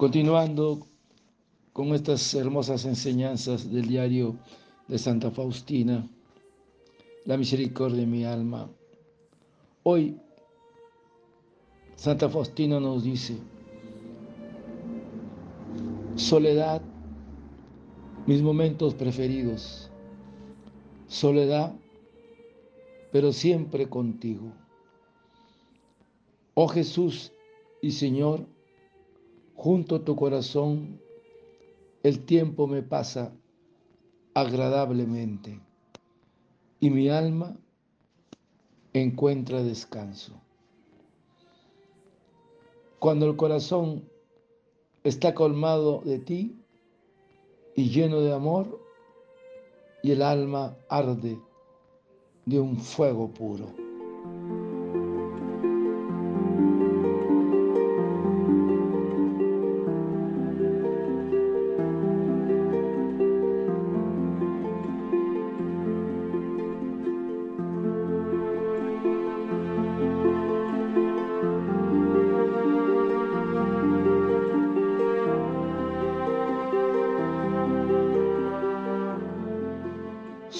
Continuando con estas hermosas enseñanzas del diario de Santa Faustina, la misericordia de mi alma. Hoy, Santa Faustina nos dice, soledad, mis momentos preferidos, soledad, pero siempre contigo. Oh Jesús y Señor, junto a tu corazón, el tiempo me pasa agradablemente y mi alma encuentra descanso. Cuando el corazón está colmado de ti y lleno de amor, y el alma arde de un fuego puro.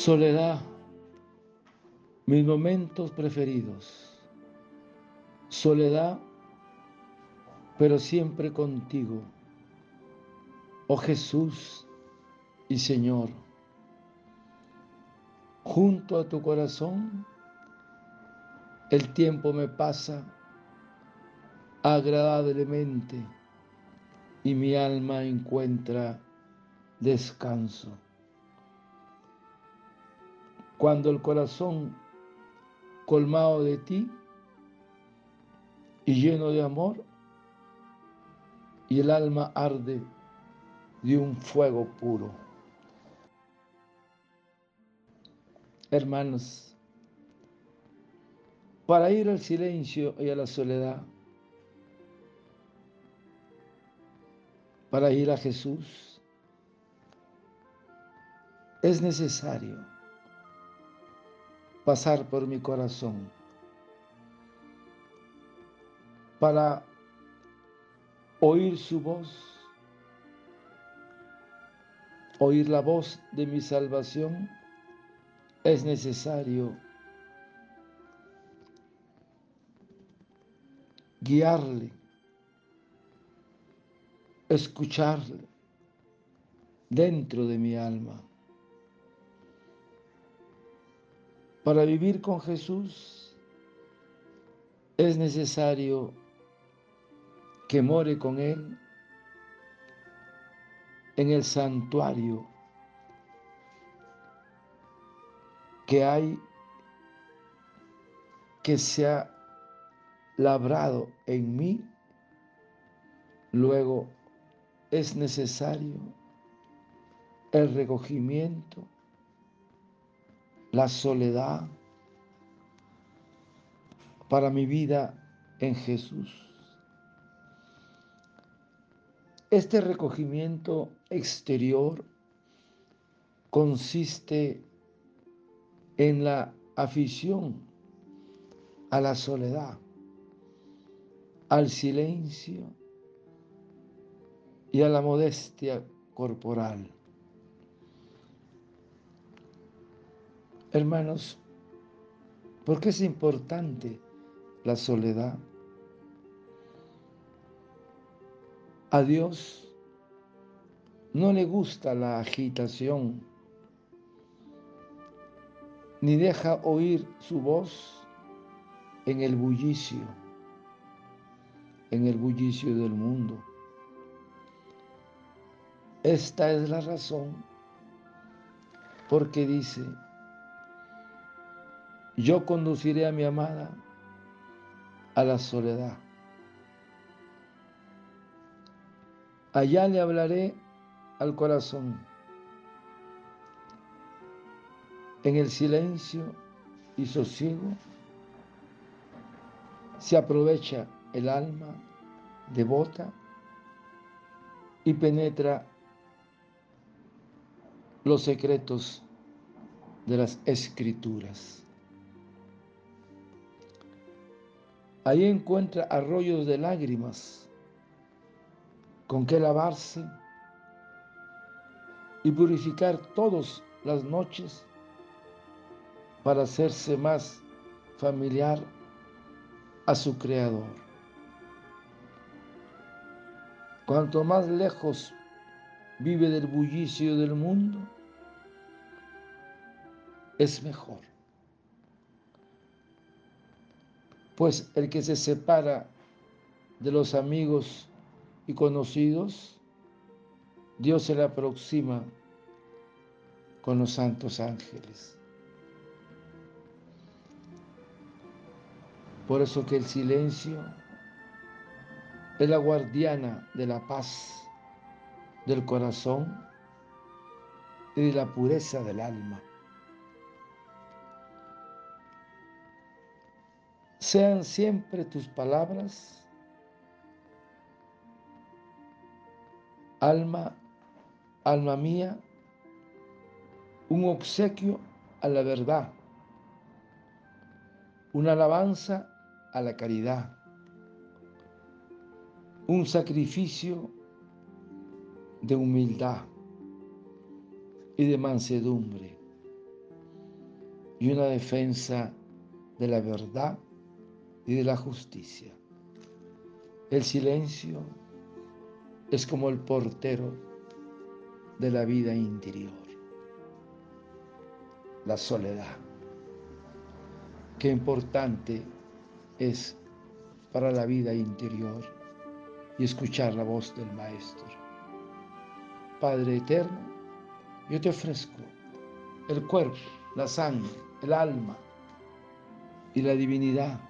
Soledad, mis momentos preferidos. Soledad, pero siempre contigo. Oh Jesús y Señor, junto a tu corazón, el tiempo me pasa agradablemente y mi alma encuentra descanso cuando el corazón colmado de ti y lleno de amor y el alma arde de un fuego puro. Hermanos, para ir al silencio y a la soledad, para ir a Jesús, es necesario pasar por mi corazón para oír su voz, oír la voz de mi salvación, es necesario guiarle, escucharle dentro de mi alma. Para vivir con Jesús es necesario que more con Él en el santuario que hay que se ha labrado en mí, luego es necesario el recogimiento la soledad para mi vida en Jesús. Este recogimiento exterior consiste en la afición a la soledad, al silencio y a la modestia corporal. Hermanos, ¿por qué es importante la soledad? A Dios no le gusta la agitación, ni deja oír su voz en el bullicio, en el bullicio del mundo. Esta es la razón porque dice, yo conduciré a mi amada a la soledad. Allá le hablaré al corazón. En el silencio y sosiego se aprovecha el alma devota y penetra los secretos de las escrituras. Ahí encuentra arroyos de lágrimas, con qué lavarse y purificar todas las noches para hacerse más familiar a su Creador. Cuanto más lejos vive del bullicio del mundo, es mejor. Pues el que se separa de los amigos y conocidos, Dios se le aproxima con los santos ángeles. Por eso que el silencio es la guardiana de la paz del corazón y de la pureza del alma. Sean siempre tus palabras, alma, alma mía, un obsequio a la verdad, una alabanza a la caridad, un sacrificio de humildad y de mansedumbre y una defensa de la verdad y de la justicia. El silencio es como el portero de la vida interior, la soledad. Qué importante es para la vida interior y escuchar la voz del Maestro. Padre eterno, yo te ofrezco el cuerpo, la sangre, el alma y la divinidad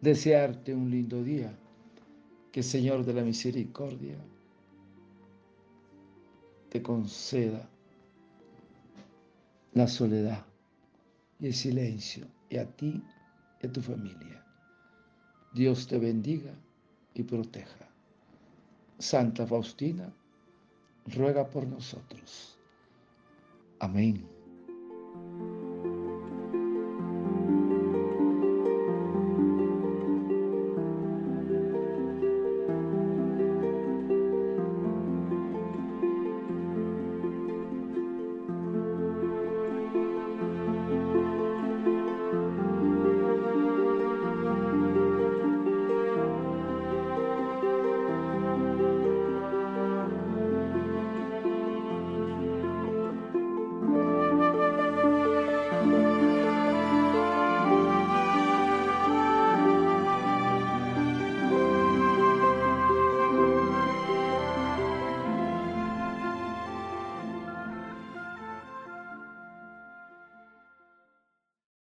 Desearte un lindo día, que Señor de la Misericordia te conceda la soledad y el silencio, y a ti y a tu familia. Dios te bendiga y proteja. Santa Faustina, ruega por nosotros. Amén.